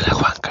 来换个。